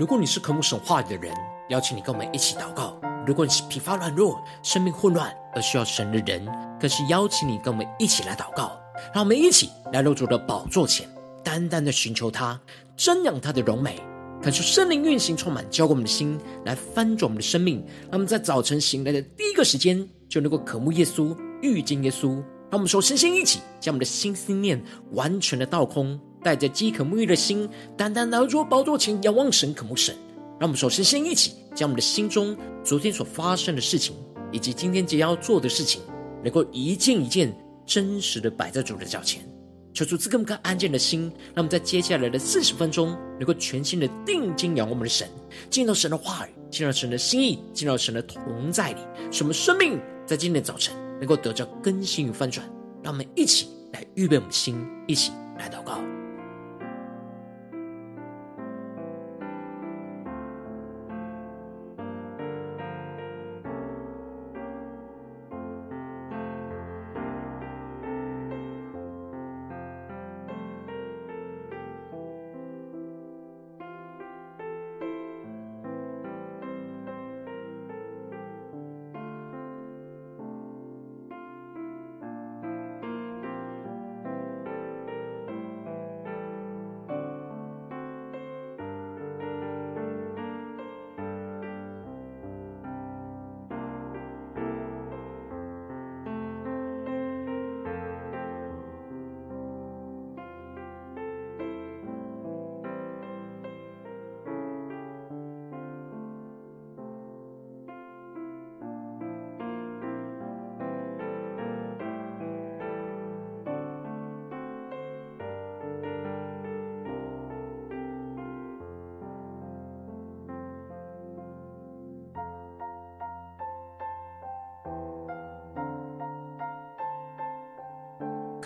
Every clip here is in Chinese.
如果你是渴慕神话语的人，邀请你跟我们一起祷告；如果你是疲乏软弱、生命混乱而需要神的人，更是邀请你跟我们一起来祷告。让我们一起来到主的宝座前，单单的寻求他，瞻仰他的荣美，感受圣灵运行充满，浇灌我们的心，来翻转我们的生命。让我们在早晨醒来的第一个时间，就能够渴慕耶稣、遇见耶稣。让我们说，身心一起，将我们的心思念完全的倒空，带着饥渴沐浴的心，单单来到宝座前，仰望神、渴慕神。让我们首先先一起，将我们的心中昨天所发生的事情，以及今天即将要做的事情，能够一件一件真实的摆在主的脚前。求主赐给我们安静的心，让我们在接下来的四十分钟，能够全心的定睛仰望我们的神，进入到神的话语，进入到神的心意，进入到神的同在里，使我们生命在今天早晨。能够得到更新与翻转，让我们一起来预备我们的心，一起来祷告。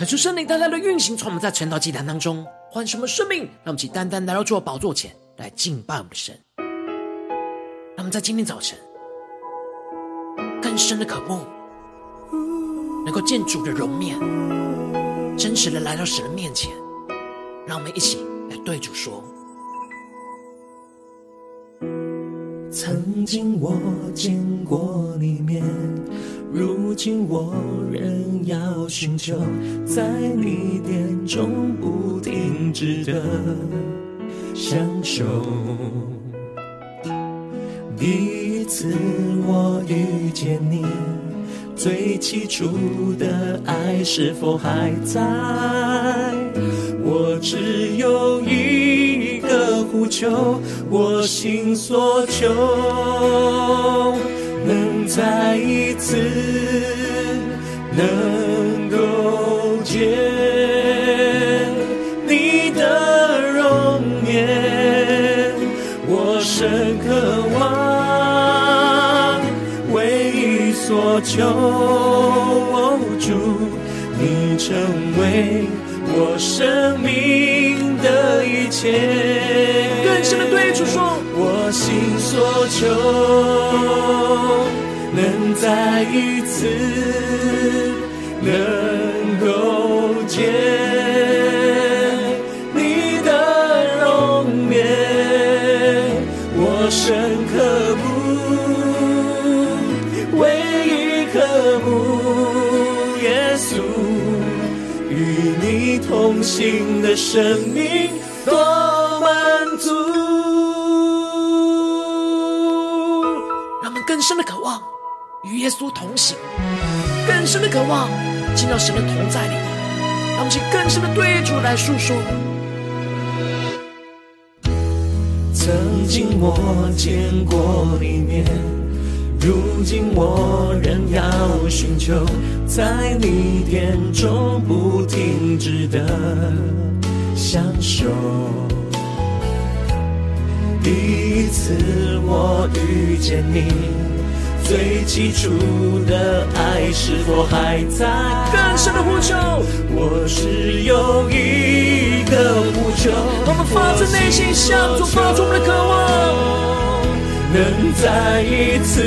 恳求圣灵单单的运行，从我们在晨祷祭坛当中换什么生命，让我们起单单来到主的宝座前来敬拜我们的神。让我们在今天早晨更深的渴慕，能够见主的容面，真实的来到神的面前。让我们一起来对主说：曾经我见过你面。如今我仍要寻求，在你殿中不停止的享受。第一次我遇见你，最起初的爱是否还在？我只有一呼求，我心所求。能再一次能够见你的容颜，我深渴望，唯一所求，主，你成为我生命的一切。更深的对主说，我心所求。能再一次能够见你的容颜，我深刻不唯一刻慕同行的生命多满足。让我们更深的渴望。与耶稣同行，更深的渴望进到神的同在里，让我们去更深的对主来诉说。曾经我见过你面，如今我仍要寻求，在你殿中不停止的享受。第一次我遇见你。最基础的爱是否还在？更深的呼求，我只有一个呼求。我们发自内心向主发出我们的渴望，能再一次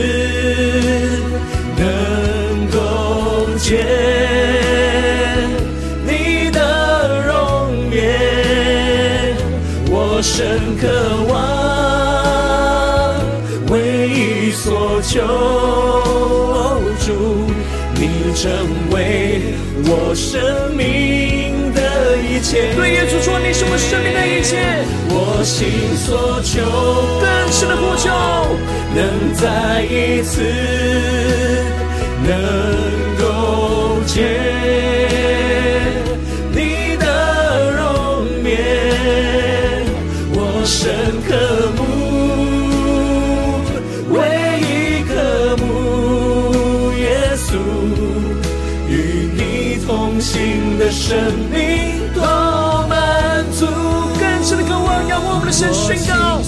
能够见你的容颜，我深渴望，唯一所求，祝。你成为我生命的一切。对，耶稣说你是我生命的一切，我心所求，更深的呼求，能再一次能够见。生命多满足。更深的渴望，让我们的神宣告：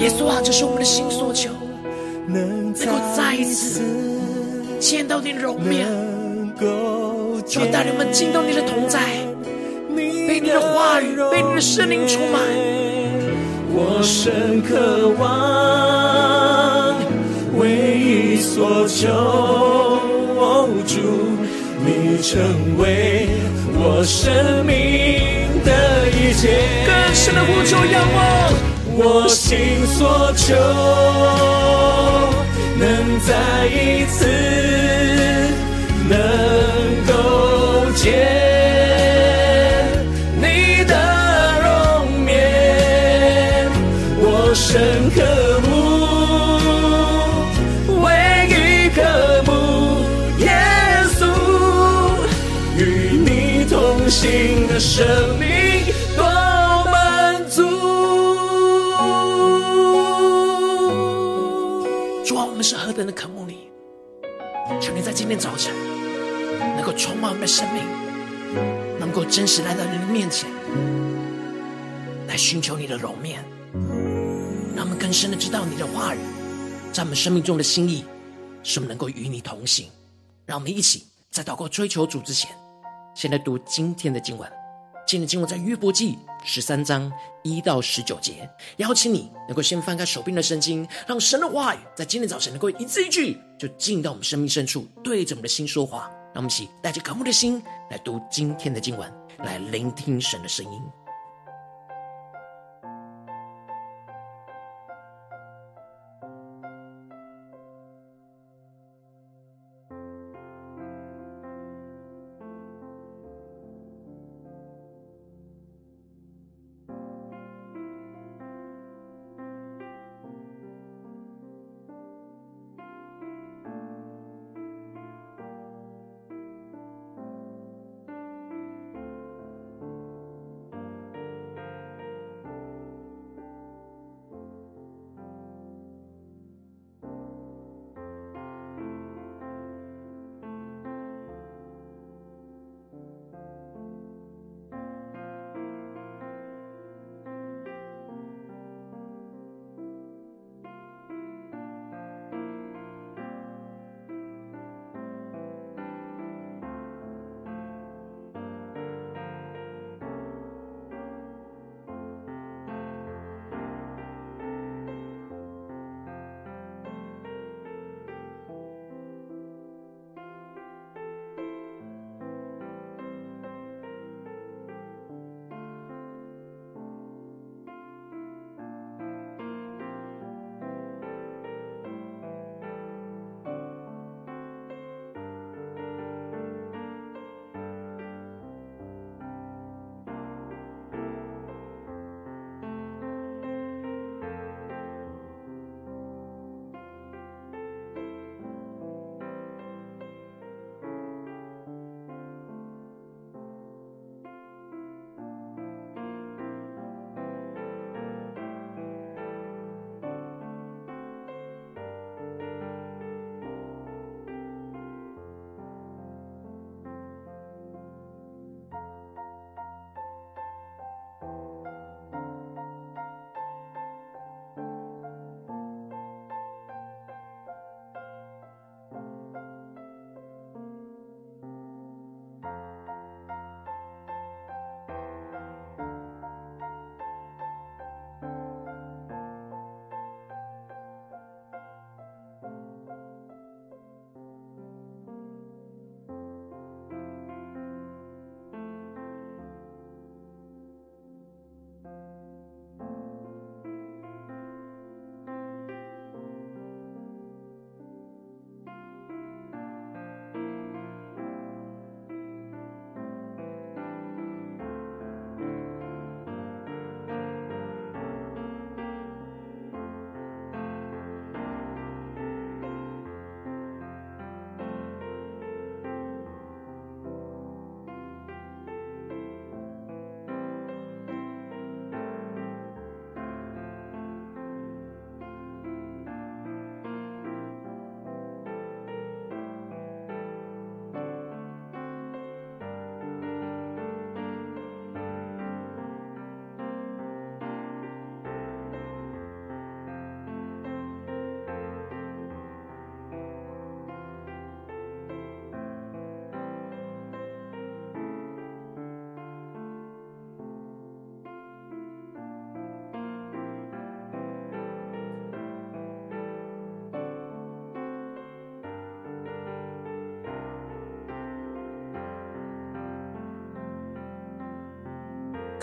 耶稣啊，这是我们的心所求，能够再一次见到你的容面，就带领我们进到你的同在，被你的话语，被你的圣灵充满。我深渴望，唯一所求，主，你成为我生命的一切。更深的呼求仰望，我心所求，能再一次能够见你的容颜，我。深刻新的生命多满足。主啊，我们是何等的渴慕你！求你在今天早晨能够充满我们的生命，能够真实来到你的面前，来寻求你的容面。让我们更深的知道你的话语，在我们生命中的心意，使我们能够与你同行。让我们一起在祷告追求主之前，先来读今天的经文。今天的经文在约伯记十三章一到十九节。邀请你能够先翻开手边的圣经，让神的话语在今天早晨能够一字一句，就进到我们生命深处，对着我们的心说话。让我们一起带着渴慕的心来读今天的经文，来聆听神的声音。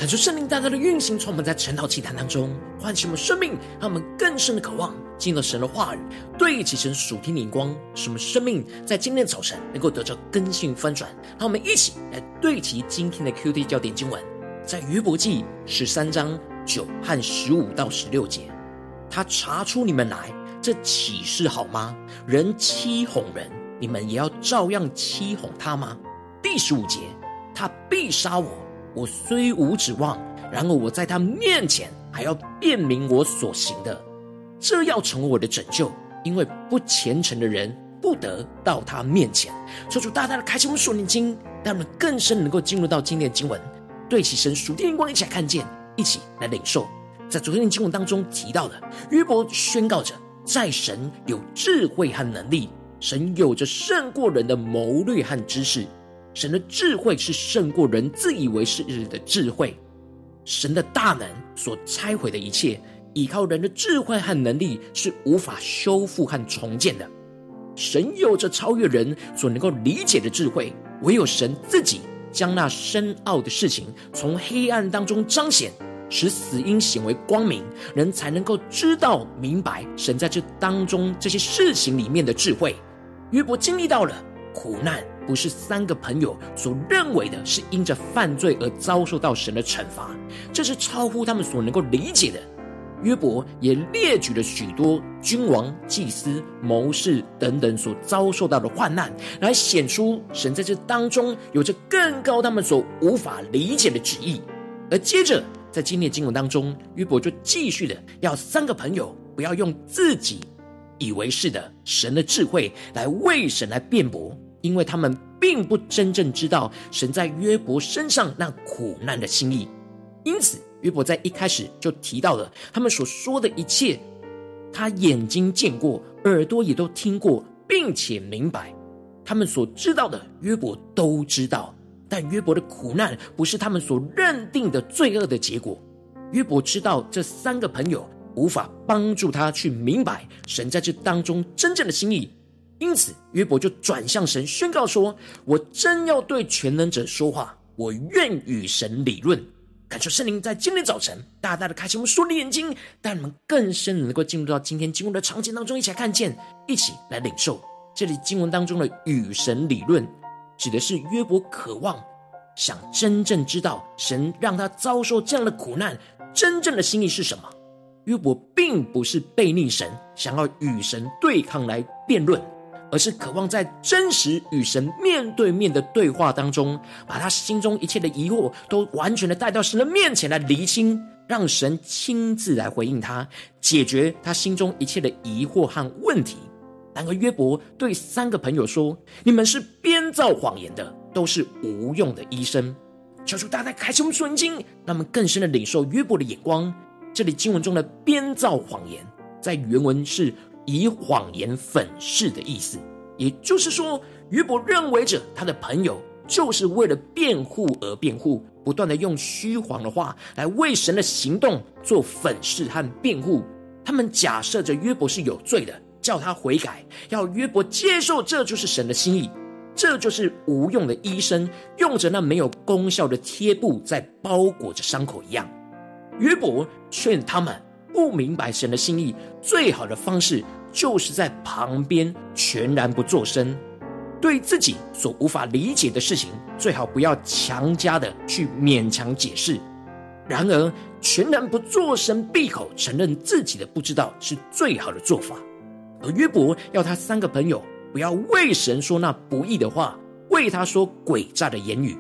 感受圣灵大大的运行，充满在晨祷祭坛当中，唤醒我们生命，让我们更深的渴望进入神的话语，对齐神属天的眼光，使我们生命在今天早晨能够得到更新翻转。让我们一起来对齐今天的 QD 焦点经文，在约伯记十三章九和十五到十六节，他查出你们来，这岂是好吗？人欺哄人，你们也要照样欺哄他吗？第十五节，他必杀我。我虽无指望，然而我在他面前还要辨明我所行的，这要成为我的拯救，因为不虔诚的人不得到他面前。求主大大的开启我们属灵经，让我们更深能够进入到今天的经文，对其神属天光，一起来看见，一起来领受。在昨天的经文当中提到的，约伯宣告着，在神有智慧和能力，神有着胜过人的谋略和知识。神的智慧是胜过人自以为是的智慧，神的大能所拆毁的一切，依靠人的智慧和能力是无法修复和重建的。神有着超越人所能够理解的智慧，唯有神自己将那深奥的事情从黑暗当中彰显，使死因显为光明，人才能够知道明白神在这当中这些事情里面的智慧。约伯经历到了苦难。不是三个朋友所认为的，是因着犯罪而遭受到神的惩罚，这是超乎他们所能够理解的。约伯也列举了许多君王、祭司、谋士等等所遭受到的患难，来显出神在这当中有着更高他们所无法理解的旨意。而接着在今天的经文当中，约伯就继续的要三个朋友不要用自己以为是的神的智慧来为神来辩驳。因为他们并不真正知道神在约伯身上那苦难的心意，因此约伯在一开始就提到了他们所说的一切，他眼睛见过，耳朵也都听过，并且明白，他们所知道的约伯都知道，但约伯的苦难不是他们所认定的罪恶的结果。约伯知道这三个朋友无法帮助他去明白神在这当中真正的心意。因此，约伯就转向神宣告说：“我真要对全能者说话，我愿与神理论。”感谢圣灵在今天早晨大大的开启我们属灵眼睛，带我们更深能够进入到今天经文的场景当中，一起来看见，一起来领受。这里经文当中的“与神理论”，指的是约伯渴望想真正知道神让他遭受这样的苦难，真正的心意是什么。约伯并不是悖逆神，想要与神对抗来辩论。而是渴望在真实与神面对面的对话当中，把他心中一切的疑惑都完全的带到神的面前来厘清，让神亲自来回应他，解决他心中一切的疑惑和问题。然而约伯对三个朋友说：“你们是编造谎言的，都是无用的医生。”求主大大开启我们属灵经，让我们更深的领受约伯的眼光。这里经文中的编造谎言，在原文是。以谎言粉饰的意思，也就是说，约伯认为着他的朋友就是为了辩护而辩护，不断的用虚谎的话来为神的行动做粉饰和辩护。他们假设着约伯是有罪的，叫他悔改，要约伯接受，这就是神的心意。这就是无用的医生用着那没有功效的贴布在包裹着伤口一样。约伯劝他们不明白神的心意，最好的方式。就是在旁边全然不作声，对自己所无法理解的事情，最好不要强加的去勉强解释。然而，全然不作声，闭口承认自己的不知道，是最好的做法。而约伯要他三个朋友不要为神说那不义的话，为他说诡诈的言语。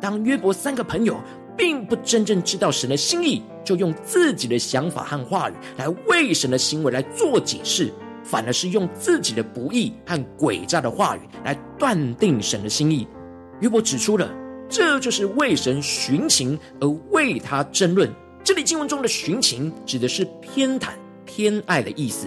当约伯三个朋友并不真正知道神的心意，就用自己的想法和话语来为神的行为来做解释。反而是用自己的不义和诡诈的话语来断定神的心意。约伯指出了，这就是为神寻情而为他争论。这里经文中的寻情指的是偏袒、偏爱的意思。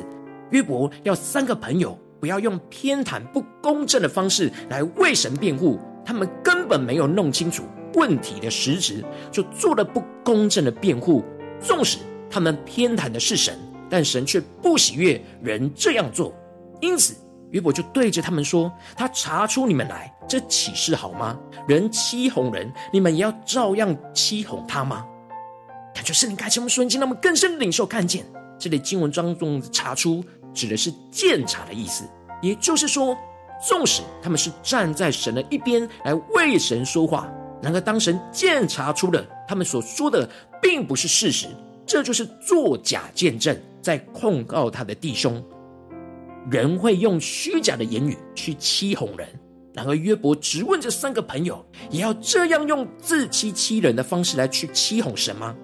约伯要三个朋友不要用偏袒、不公正的方式来为神辩护，他们根本没有弄清楚问题的实质，就做了不公正的辩护。纵使他们偏袒的是神。但神却不喜悦人这样做，因此约伯就对着他们说：“他查出你们来，这岂是好吗？人欺哄人，你们也要照样欺哄他吗？”感觉圣灵开启我们瞬间，让我们更深领受看见这里经文当中“查出”指的是鉴察的意思，也就是说，纵使他们是站在神的一边来为神说话，然而当神鉴察出了他们所说的并不是事实，这就是作假见证，在控告他的弟兄。人会用虚假的言语去欺哄人，然而约伯质问这三个朋友，也要这样用自欺欺人的方式来去欺哄神吗？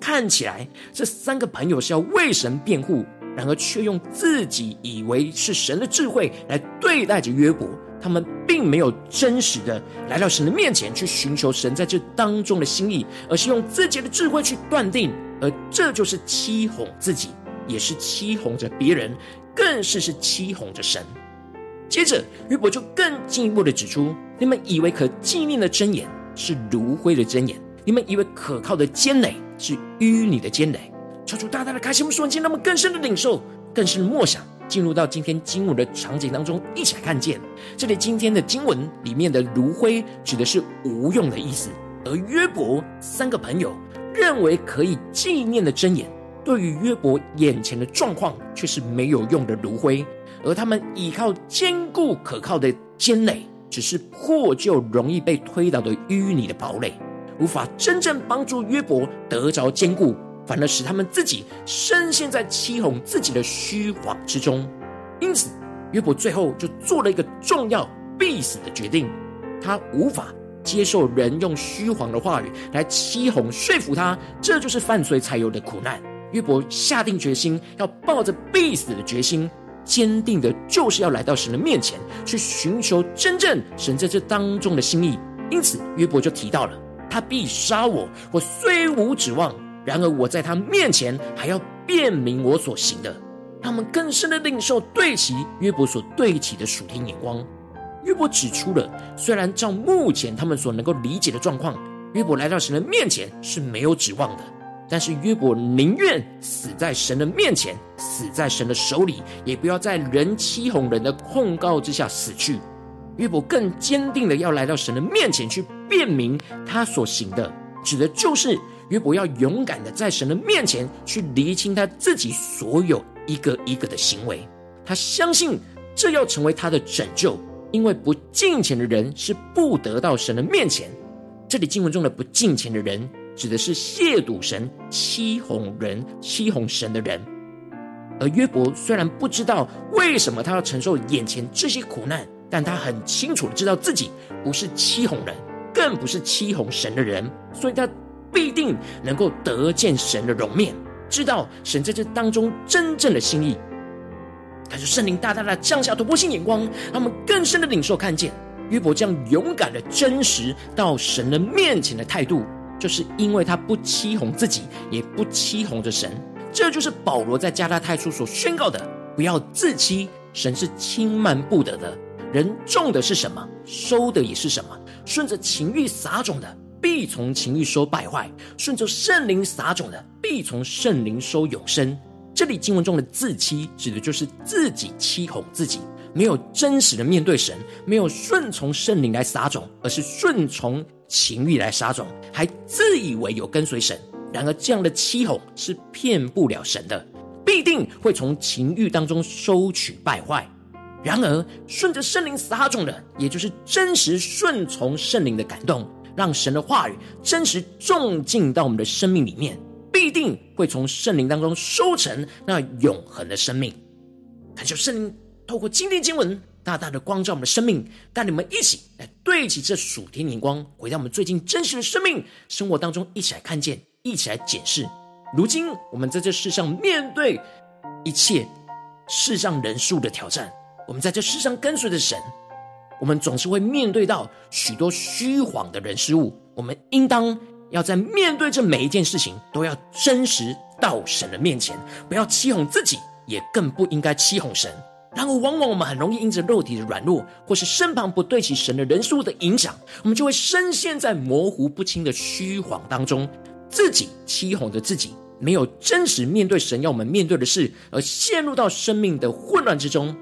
看起来这三个朋友是要为神辩护，然而却用自己以为是神的智慧来对待着约伯。他们并没有真实的来到神的面前去寻求神在这当中的心意，而是用自己的智慧去断定，而这就是欺哄自己，也是欺哄着别人。更是是欺哄着神。接着约伯就更进一步的指出：你们以为可纪念的真言是炉灰的真言，你们以为可靠的坚垒是淤泥的坚垒。求主大大的开启我们双眼，让我们更深的领受，更深的默想，进入到今天经文的场景当中，一起来看见这里今天的经文里面的炉灰指的是无用的意思，而约伯三个朋友认为可以纪念的真言。对于约伯眼前的状况，却是没有用的炉灰；而他们依靠坚固可靠的坚垒，只是破旧容易被推倒的淤泥的堡垒，无法真正帮助约伯得着坚固，反而使他们自己深陷在欺哄自己的虚谎之中。因此，约伯最后就做了一个重要必死的决定，他无法接受人用虚谎的话语来欺哄说服他，这就是犯罪才有的苦难。约伯下定决心，要抱着必死的决心，坚定的就是要来到神的面前，去寻求真正神在这当中的心意。因此，约伯就提到了：他必杀我，我虽无指望，然而我在他面前还要辩明我所行的。他们更深的领受对齐约伯所对齐的属天眼光。约伯指出了，虽然照目前他们所能够理解的状况，约伯来到神的面前是没有指望的。但是约伯宁愿死在神的面前，死在神的手里，也不要在人欺哄人的控告之下死去。约伯更坚定的要来到神的面前去辩明他所行的，指的就是约伯要勇敢的在神的面前去厘清他自己所有一个一个的行为。他相信这要成为他的拯救，因为不敬虔的人是不得到神的面前。这里经文中的不敬虔的人。指的是亵渎神、欺哄人、欺哄神的人。而约伯虽然不知道为什么他要承受眼前这些苦难，但他很清楚的知道自己不是欺哄人，更不是欺哄神的人，所以他必定能够得见神的容面，知道神在这当中真正的心意。他就圣灵大大的降下突破性眼光，让我们更深的领受看见约伯这样勇敢的真实到神的面前的态度。就是因为他不欺哄自己，也不欺哄着神，这就是保罗在加拉太书所宣告的：不要自欺，神是轻慢不得的。人种的是什么，收的也是什么。顺着情欲撒种的，必从情欲收败坏；顺着圣灵撒种的，必从圣灵收永生。这里经文中的自欺，指的就是自己欺哄自己，没有真实的面对神，没有顺从圣灵来撒种，而是顺从。情欲来撒种，还自以为有跟随神，然而这样的欺哄是骗不了神的，必定会从情欲当中收取败坏。然而顺着圣灵撒种的，也就是真实顺从圣灵的感动，让神的话语真实种进到我们的生命里面，必定会从圣灵当中收成那永恒的生命。恳求圣灵透过今天经文。大大的光照我们的生命，带你们一起来对齐这属天眼光，回到我们最近真实的生命生活当中，一起来看见，一起来检视。如今我们在这世上面对一切世上人数的挑战，我们在这世上跟随着神，我们总是会面对到许多虚谎的人事物。我们应当要在面对这每一件事情，都要真实到神的面前，不要欺哄自己，也更不应该欺哄神。然而，往往我们很容易因着肉体的软弱，或是身旁不对齐神的人数的影响，我们就会深陷在模糊不清的虚谎当中，自己欺哄着自己，没有真实面对神要我们面对的事，而陷入到生命的混乱之中。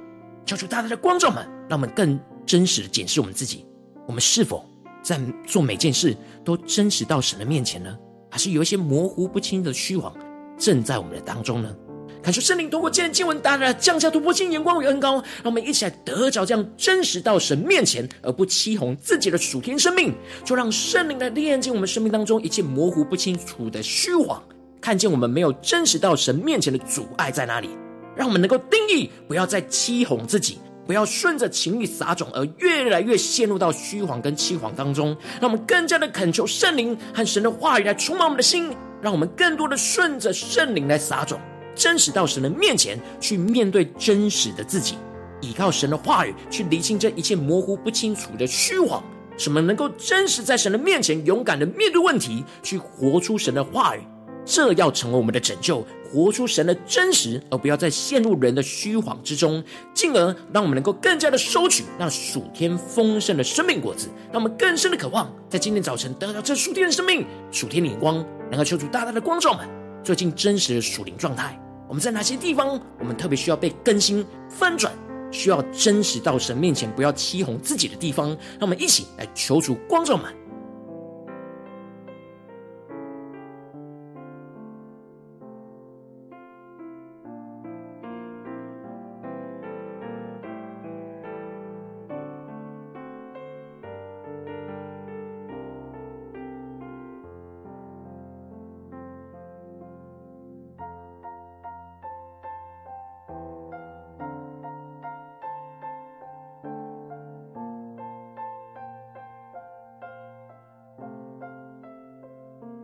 求主大大的光照们，让我们更真实的检视我们自己，我们是否在做每件事都真实到神的面前呢？还是有一些模糊不清的虚谎正在我们的当中呢？看出圣灵通过今天经文，大大降下突破性眼光与恩膏，让我们一起来得着这样真实到神面前，而不欺哄自己的属天生命。就让圣灵来炼净我们生命当中一切模糊不清楚的虚谎，看见我们没有真实到神面前的阻碍在哪里，让我们能够定义，不要再欺哄自己，不要顺着情欲撒种，而越来越陷入到虚谎跟欺谎当中。让我们更加的恳求圣灵和神的话语来充满我们的心，让我们更多的顺着圣灵来撒种。真实到神的面前去面对真实的自己，依靠神的话语去厘清这一切模糊不清楚的虚谎，什么能够真实在神的面前勇敢的面对问题，去活出神的话语。这要成为我们的拯救，活出神的真实，而不要再陷入人的虚谎之中，进而让我们能够更加的收取那属天丰盛的生命果子，让我们更深的渴望在今天早晨得到这属天的生命、属天的眼光，能够求主大大的光照们最近真实的属灵状态。我们在哪些地方，我们特别需要被更新翻转，需要真实到神面前，不要欺哄自己的地方，让我们一起来求主光照们。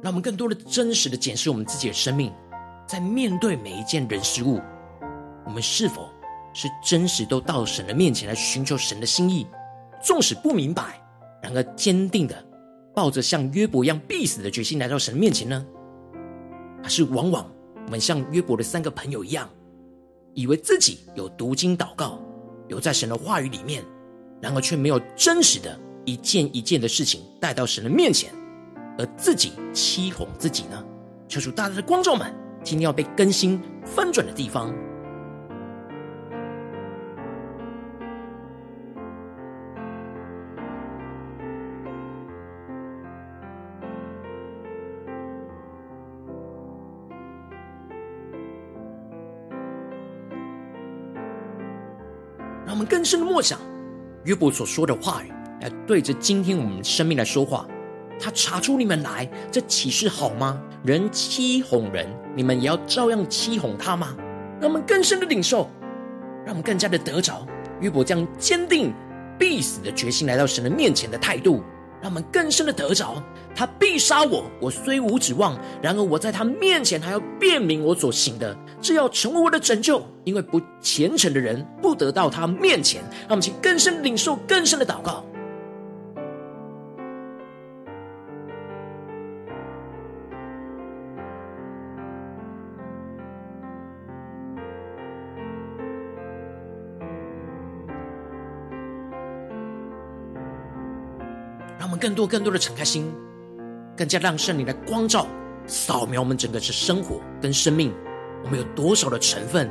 让我们更多的真实的检视我们自己的生命，在面对每一件人事物，我们是否是真实都到神的面前来寻求神的心意？纵使不明白，然而坚定的抱着像约伯一样必死的决心来到神的面前呢？还是往往我们像约伯的三个朋友一样，以为自己有读经祷告，有在神的话语里面，然而却没有真实的一件一件的事情带到神的面前？而自己欺哄自己呢？求主大大的光照们，今天要被更新翻转的地方。让我们更深的默想约伯所说的话语，来对着今天我们生命来说话。他查出你们来，这岂是好吗？人欺哄人，你们也要照样欺哄他吗？让我们更深的领受，让我们更加的得着约伯这样坚定必死的决心来到神的面前的态度，让我们更深的得着他必杀我，我虽无指望，然而我在他面前还要辨明我所行的，这要成为我的拯救，因为不虔诚的人不得到他面前。让我们请更深领受更深的祷告。更多更多的敞开心，更加让圣灵来光照、扫描我们整个的生活跟生命。我们有多少的成分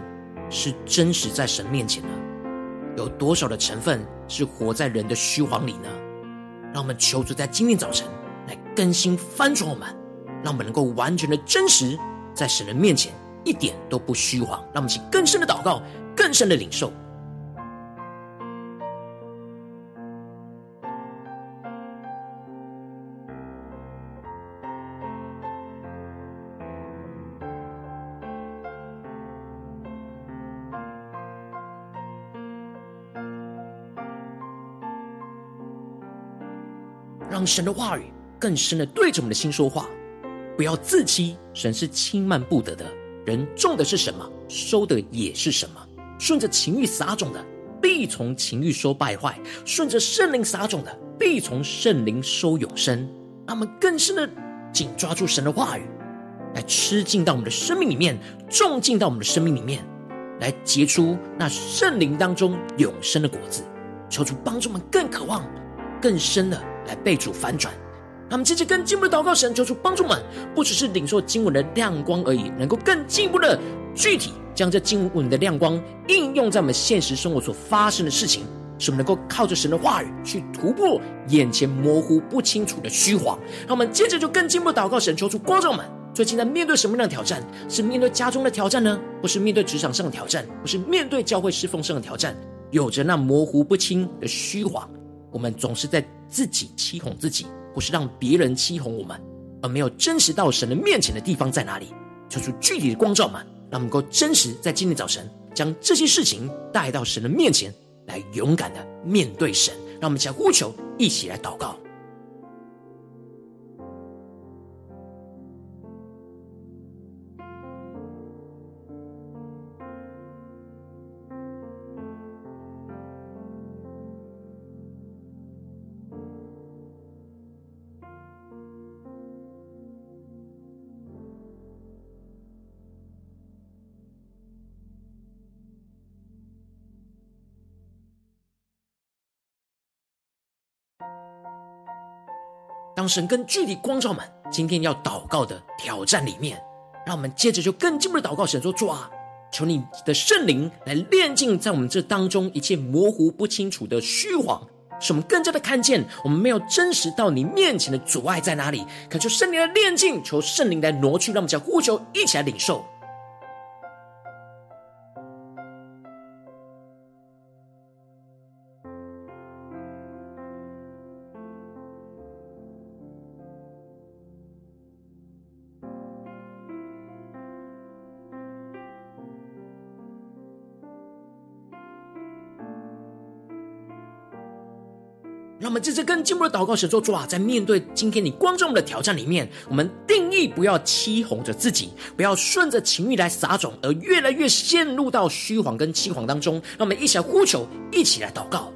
是真实在神面前呢？有多少的成分是活在人的虚谎里呢？让我们求主在今天早晨来更新翻转我们，让我们能够完全的真实在神的面前，一点都不虚谎。让我们去更深的祷告，更深的领受。神的话语更深的对着我们的心说话，不要自欺。神是轻慢不得的，人种的是什么，收的也是什么。顺着情欲撒种的，必从情欲收败坏；顺着圣灵撒种的，必从圣灵收永生。让我们更深的紧抓住神的话语，来吃进到我们的生命里面，种进到我们的生命里面，来结出那圣灵当中永生的果子。求主帮助我们更渴望、更深的。来被主反转，他们接着更进一步的祷告，神求主帮助们，不只是领受经文的亮光而已，能够更进一步的具体将这经文的亮光应用在我们现实生活所发生的事情，使我们能够靠着神的话语去突破眼前模糊不清楚的虚谎。让我们接着就更进一步祷告，神求主光照们。最近在面对什么样的挑战？是面对家中的挑战呢？不是面对职场上的挑战？不是面对教会侍奉上的挑战？有着那模糊不清的虚谎，我们总是在自己欺哄自己，或是让别人欺哄我们，而没有真实到神的面前的地方在哪里？求出具体的光照嘛，让我们能够真实在今天早晨将这些事情带到神的面前，来勇敢的面对神。让我们一起呼求，一起来祷告。神跟距离光照们今天要祷告的挑战里面，让我们接着就更进一步的祷告神说：主啊，求你的圣灵来炼净在我们这当中一切模糊不清楚的虚谎，使我们更加的看见我们没有真实到你面前的阻碍在哪里。恳求圣灵的炼净，求圣灵来挪去，让我们将呼求一起来领受。让我们这次更进一步的祷告，神说：主啊，在面对今天你观众们的挑战里面，我们定义不要欺哄着自己，不要顺着情欲来撒种，而越来越陷入到虚谎跟欺谎当中。让我们一起来呼求，一起来祷告。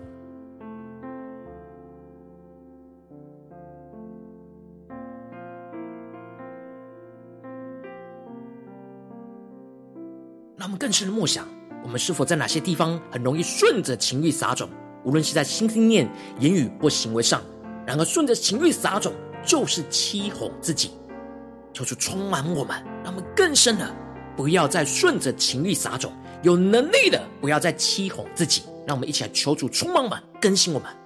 让我们更深的默想，我们是否在哪些地方很容易顺着情欲撒种？无论是在心心念、言语或行为上，然而顺着情欲撒种，就是欺哄自己。求主充满我们，让我们更深的，不要再顺着情欲撒种，有能力的不要再欺哄自己。让我们一起来求主充满我们，更新我们。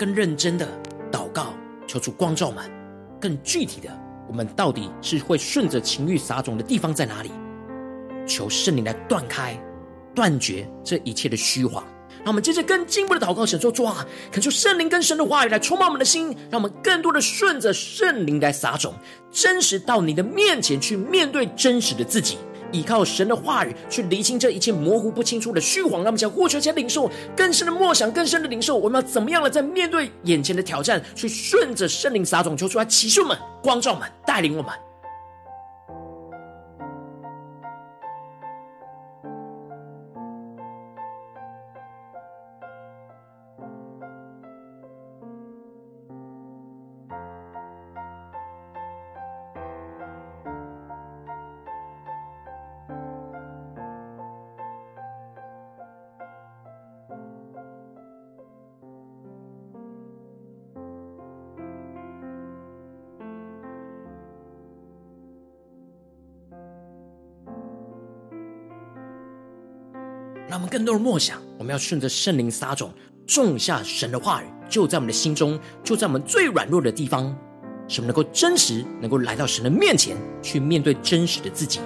更认真的祷告，求主光照们，更具体的，我们到底是会顺着情欲撒种的地方在哪里？求圣灵来断开、断绝这一切的虚谎。让我们接着更进一步的祷告，神说：主啊，恳求圣灵跟神的话语来充满我们的心，让我们更多的顺着圣灵来撒种，真实到你的面前去面对真实的自己。依靠神的话语去厘清这一切模糊不清楚的虚谎，让我们将呼求加领受更深的默想，更深的领受。我们要怎么样的在面对眼前的挑战，去顺着圣灵撒种，求出来启示们、光照们、带领我们。更多的默想，我们要顺着圣灵撒种，种下神的话语，就在我们的心中，就在我们最软弱的地方，使我们能够真实，能够来到神的面前，去面对真实的自己，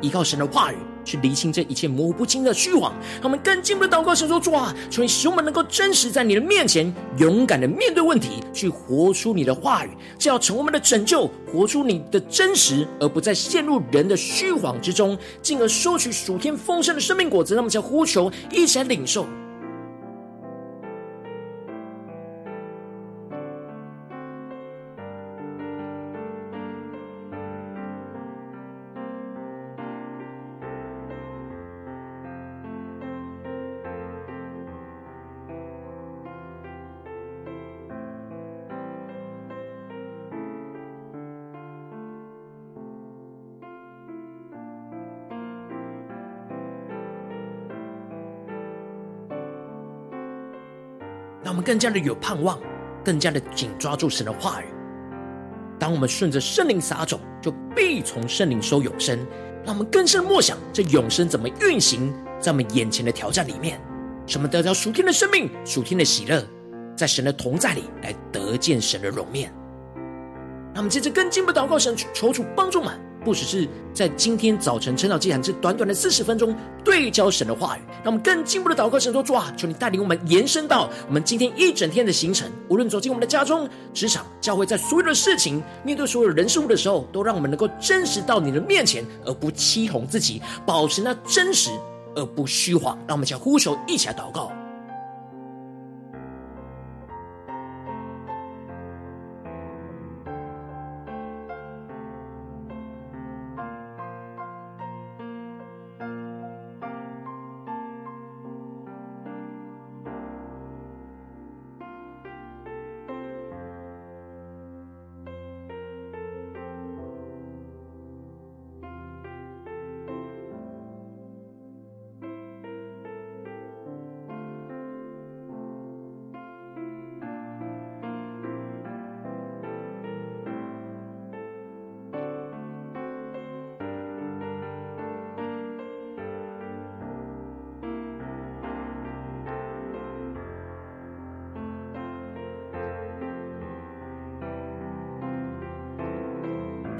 依靠神的话语。去厘清这一切模糊不清的虚谎，让我们更进一步的祷告，神说：主啊，求你使我们能够真实在你的面前，勇敢的面对问题，去活出你的话语，这要成我们的拯救，活出你的真实，而不再陷入人的虚谎之中，进而收取属天丰盛的生命果子。让我们将呼求，一起来领受。更加的有盼望，更加的紧抓住神的话语。当我们顺着圣灵撒种，就必从圣灵收永生。让我们更深默想这永生怎么运行在我们眼前的挑战里面，什么得到属天的生命、属天的喜乐，在神的同在里来得见神的荣面。让我们接着更进一步祷告神，求主帮助们。不只是在今天早晨晨祷祭坛这短短的四十分钟对焦神的话语，让我们更进一步的祷告神说：主啊，求你带领我们延伸到我们今天一整天的行程。无论走进我们的家中、职场、教会，在所有的事情、面对所有人事物的时候，都让我们能够真实到你的面前，而不欺哄自己，保持那真实而不虚谎。让我们一起呼求，一起来祷告。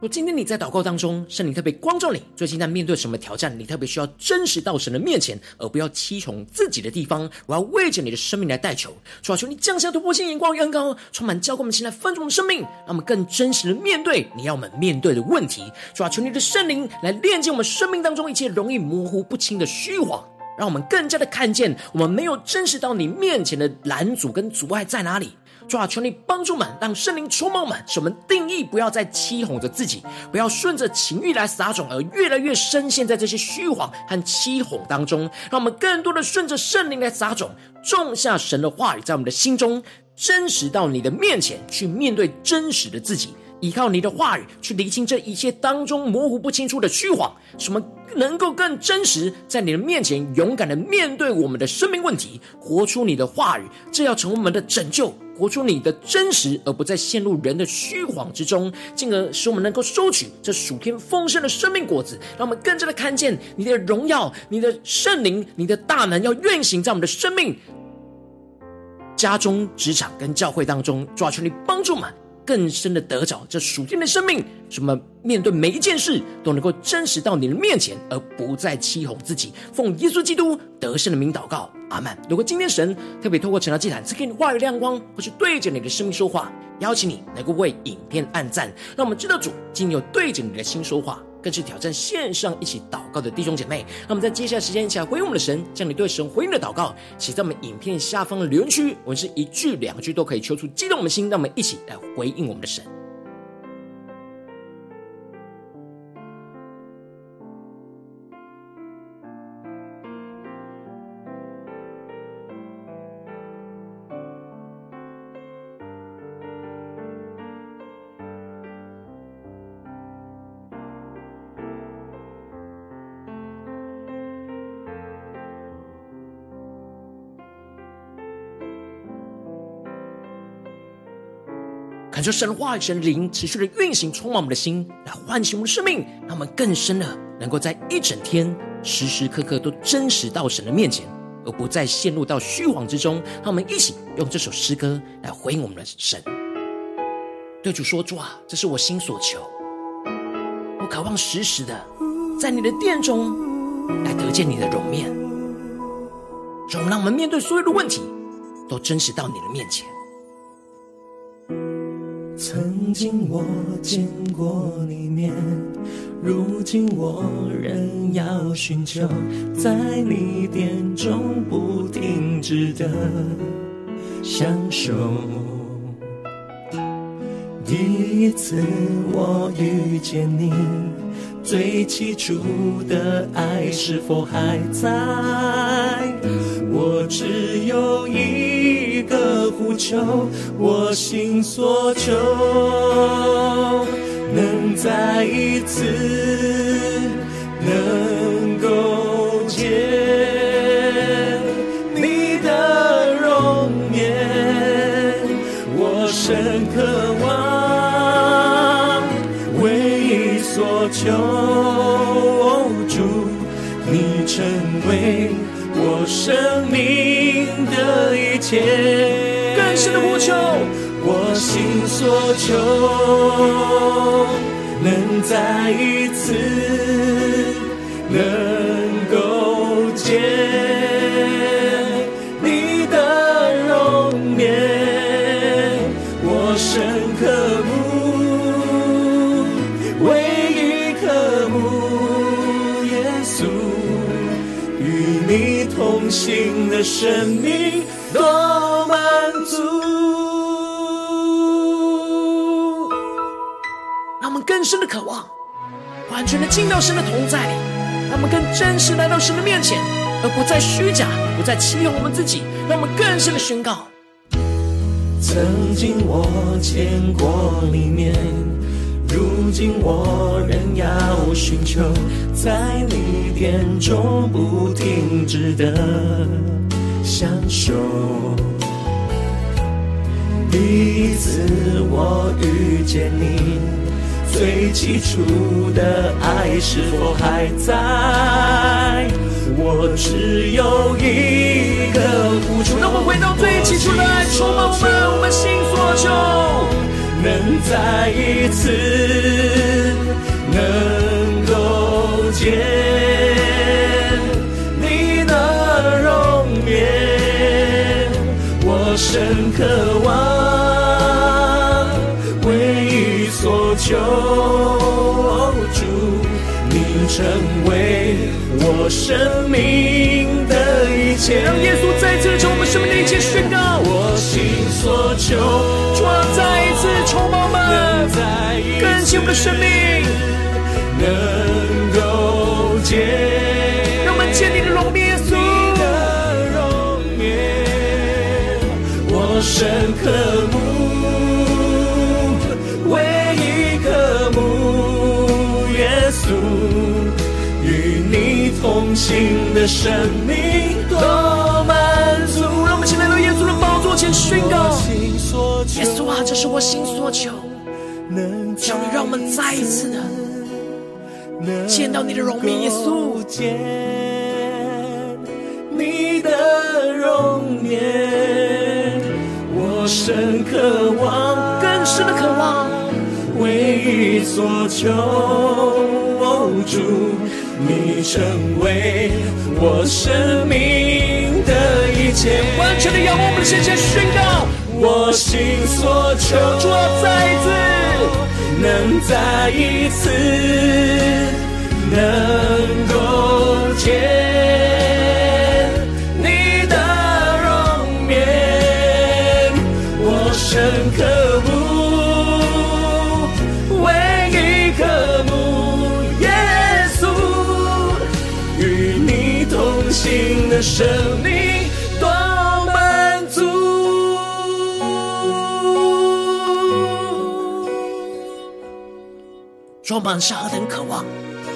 若今天你在祷告当中，圣灵特别光照你，最近在面对什么挑战？你特别需要真实到神的面前，而不要欺从自己的地方。我要为着你的生命来代求，主啊，求你降下突破性眼光与恩膏，充满教灌我们，现在分足我们生命，让我们更真实的面对你要我们面对的问题。主啊，求你的圣灵来炼净我们生命当中一切容易模糊不清的虚谎，让我们更加的看见我们没有真实到你面前的拦阻跟阻碍在哪里。主啊，求你帮助们，让圣灵充满们，使我们定义不要再欺哄着自己，不要顺着情欲来撒种，而越来越深陷在这些虚谎和欺哄当中。让我们更多的顺着圣灵来撒种，种下神的话语在我们的心中，真实到你的面前去面对真实的自己。依靠你的话语去厘清这一切当中模糊不清楚的虚谎，使我们能够更真实在你的面前勇敢的面对我们的生命问题，活出你的话语，这要成为我们的拯救，活出你的真实，而不再陷入人的虚谎之中，进而使我们能够收取这属天丰盛的生命果子，让我们更加的看见你的荣耀、你的圣灵、你的大能要运行在我们的生命、家中、职场跟教会当中，抓住你帮助们。更深的得着这属天的生命，什么面对每一件事都能够真实到你的面前，而不再欺哄自己。奉耶稣基督得胜的名祷告，阿曼。如果今天神特别透过成了祭坛赐给你话语亮光，或是对着你的生命说话，邀请你能够为影片按赞，让我们知道主今天有对着你的心说话。更是挑战线上一起祷告的弟兄姐妹，那我们在接下来时间一起来回应我们的神，将你对神回应的祷告写在我们影片下方的留言区，我们是一句两句都可以，求出激动我们的心，让我们一起来回应我们的神。感受神的话语、神灵持续的运行，充满我们的心，来唤醒我们的生命，让我们更深的能够在一整天、时时刻刻都真实到神的面前，而不再陷入到虚妄之中。让我们一起用这首诗歌来回应我们的神，对主说：“主啊，这是我心所求，我渴望时时的在你的殿中来得见你的容面。主，让我们面对所有的问题，都真实到你的面前。曾经我见过你面，如今我仍要寻求，在你殿中不停止的享受。第一次我遇见你，最起初的爱是否还在？我只有一个呼求，我心所求，能再一次能够见你的容颜，我深渴望，唯一所求，主，你成为我生命的一切，更深的呼求，我心所求，能再一次能够见你的容颜，我深刻慕，唯一渴慕耶稣。与你同行的生命多满足。让我们更深的渴望，完全的进到神的同在里，让我们更真实来到神的面前，而不再虚假，不再欺哄我们自己。让我们更深的宣告：曾经我见过你面，如今我仍要寻求，在你殿中不停止的享受。第一次我遇见你，最起初的爱是否还在？我只有一个呼求，让我回到最起初的爱，充满我们，我们心所求，能再一次能够见深渴望，唯一所求，主，你成为我生命的一切。让耶稣再次从我们生命的一切宣告，我心所求，主啊，再一次充满我们，更新我们的生命，能够见，让我们见你的容深刻慕，唯一渴慕耶稣，与你同行的生命多满足。让我们一起来到耶稣的宝座前宣告：耶稣啊，这是我心所求，求你让我们再一次的见到你的容面，耶稣，见你的容颜，我深渴望，更深的渴望，唯一所求，主，你成为我生命的一切，完全的仰望我们的神，宣告我心所求，主啊，再一次。能再一次能够见深刻慕，唯一渴慕耶稣，与你同行的生命多满足。主，我们是何等渴望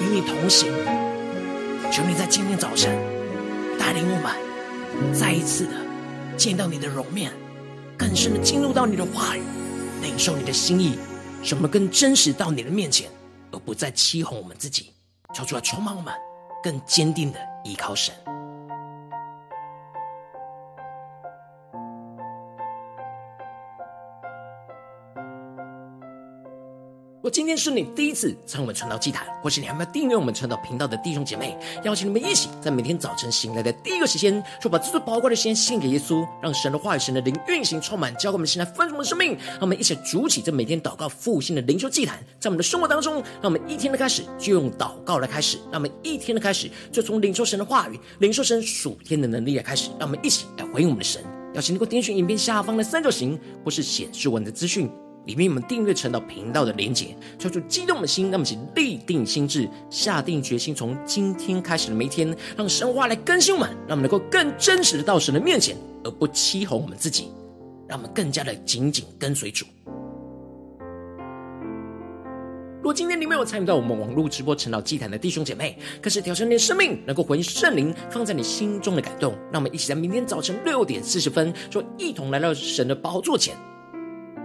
与你同行，求你在今天早晨带领我们再一次的见到你的容面，更深的进入到你的话语，领受你的心意，什么更真实到你的面前，而不再欺哄我们自己。求主来充满我们，更坚定的依靠神。我今天是你第一次参与我们传道祭坛，或是你还没有订阅我们传道频道的弟兄姐妹，邀请你们一起在每天早晨醒来的第一个时间，就把这最宝贵的时间献给耶稣，让神的话语、神的灵运行充满，教给我们现在丰盛的生命。让我们一起筑起这每天祷告复兴的灵修祭坛，在我们的生活当中，让我们一天的开始就用祷告来开始，让我们一天的开始就从领受神的话语、领受神属天的能力来开始，让我们一起来回应我们的神。邀请你能够点选影片下方的三角形，或是显示文的资讯。里面我们订阅成道频道的连结，叫做激动的心，那么请立定心志，下定决心，从今天开始的每一天，让神话来更新我们，让我们能够更真实的到神的面前，而不欺哄我们自己，让我们更加的紧紧跟随主。如果今天你没有参与到我们网络直播成道祭坛的弟兄姐妹，更是挑战你的生命，能够回应圣灵放在你心中的感动，让我们一起在明天早晨六点四十分，就一同来到神的宝座前。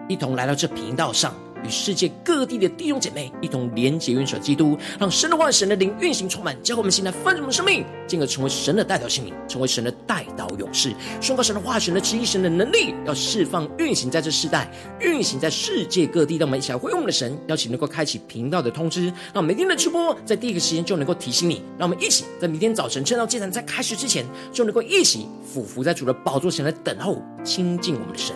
一同来到这频道上，与世界各地的弟兄姐妹一同连结、元首基督，让神的话、神的灵运行充满，教会我们现在丰盛的生命，进而成为神的代祷性命，成为神的代祷勇士，宣告神的话、神的旨意、神的能力，要释放、运行在这世代，运行在世界各地。让我们一起来回应我们的神，邀请能够开启频道的通知，让每天的直播在第一个时间就能够提醒你。让我们一起在明天早晨正道祭坛在开始之前，就能够一起俯伏在主的宝座前来等候亲近我们的神。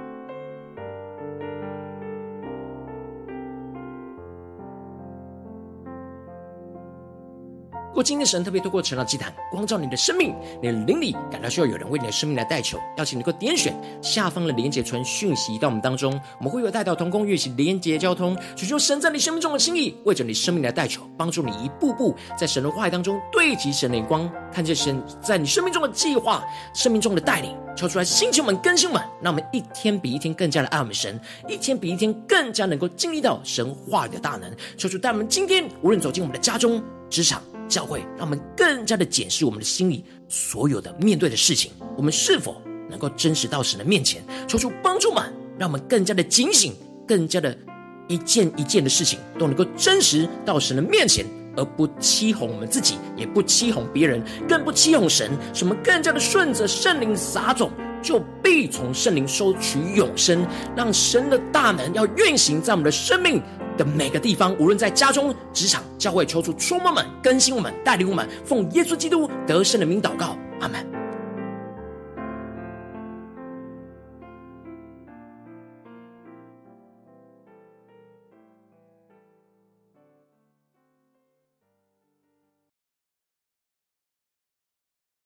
如果今天神特别透过晨祷祭坛光照你的生命，你的灵里感到需要有人为你。的生命来代求，邀请你能够点选下方的连结传讯息到我们当中，我们会有带到同工运行连结交通，寻求神在你生命中的心意，为着你生命来代求，帮助你一步步在神的话语当中对齐神的眼光，看见神在你。生命中的计划、生命中的带领，求出来星球们更新们，让我们一天比一天更加的爱我们神，一天比一天更加能够经历到神话语的大能，求主带我们今天无论走进我们的家中、职场。教会让我们更加的检视我们的心里所有的面对的事情，我们是否能够真实到神的面前，求求帮助们，让我们更加的警醒，更加的一件一件的事情都能够真实到神的面前，而不欺哄我们自己，也不欺哄别人，更不欺哄神，什么更加的顺着圣灵撒种，就必从圣灵收取永生，让神的大能要运行在我们的生命的每个地方，无论在家中、职场、教会，求主触摸们、更新我们、带领我们，奉耶稣基督得胜的名祷告，阿门。